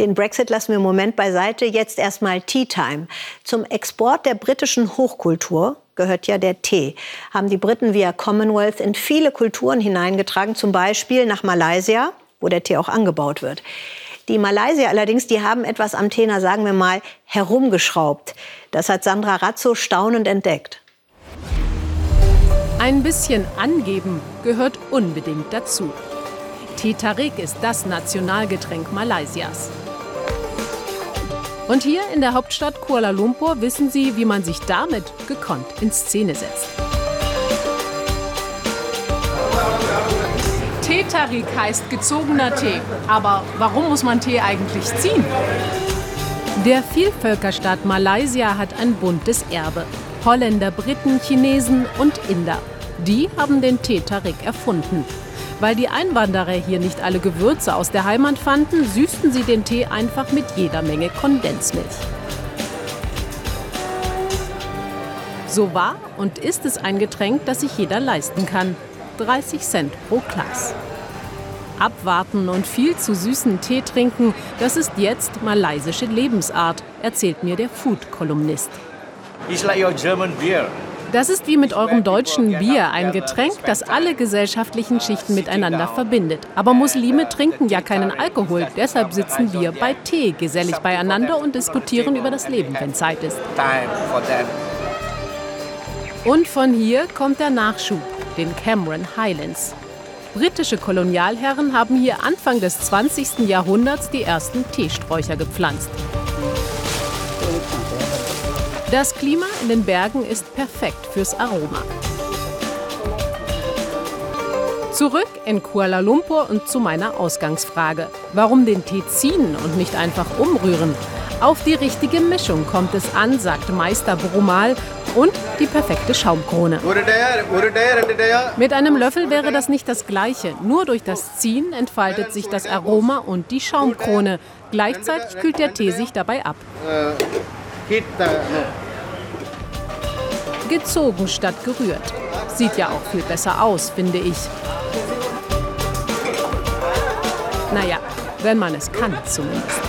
Den Brexit lassen wir im Moment beiseite. Jetzt erstmal Tea Time. Zum Export der britischen Hochkultur gehört ja der Tee. Haben die Briten via Commonwealth in viele Kulturen hineingetragen, zum Beispiel nach Malaysia, wo der Tee auch angebaut wird. Die Malaysier allerdings, die haben etwas am Tena, sagen wir mal, herumgeschraubt. Das hat Sandra Razzo staunend entdeckt. Ein bisschen angeben gehört unbedingt dazu. Tee Tarik ist das Nationalgetränk Malaysias. Und hier in der Hauptstadt Kuala Lumpur wissen sie, wie man sich damit gekonnt in Szene setzt. Tee-Tarik heißt gezogener Tee. Aber warum muss man Tee eigentlich ziehen? Der Vielvölkerstaat Malaysia hat ein buntes Erbe. Holländer, Briten, Chinesen und Inder. Die haben den Tee-Tarik erfunden. Weil die Einwanderer hier nicht alle Gewürze aus der Heimat fanden, süßten sie den Tee einfach mit jeder Menge Kondensmilch. So war und ist es ein Getränk, das sich jeder leisten kann. 30 Cent pro Glas. Abwarten und viel zu süßen Tee trinken, das ist jetzt malaysische Lebensart, erzählt mir der Food-Kolumnist. It's like your German beer. Das ist wie mit eurem deutschen Bier, ein Getränk, das alle gesellschaftlichen Schichten miteinander verbindet. Aber Muslime trinken ja keinen Alkohol, deshalb sitzen wir bei Tee gesellig beieinander und diskutieren über das Leben, wenn Zeit ist. Und von hier kommt der Nachschub, den Cameron Highlands. Britische Kolonialherren haben hier Anfang des 20. Jahrhunderts die ersten Teesträucher gepflanzt. Das Klima in den Bergen ist perfekt fürs Aroma. Zurück in Kuala Lumpur und zu meiner Ausgangsfrage. Warum den Tee ziehen und nicht einfach umrühren? Auf die richtige Mischung kommt es an, sagt Meister Brumal. Und die perfekte Schaumkrone. Mit einem Löffel wäre das nicht das Gleiche. Nur durch das Ziehen entfaltet sich das Aroma und die Schaumkrone. Gleichzeitig kühlt der Tee sich dabei ab. Gezogen statt gerührt. Sieht ja auch viel besser aus, finde ich. Naja, wenn man es kann zumindest.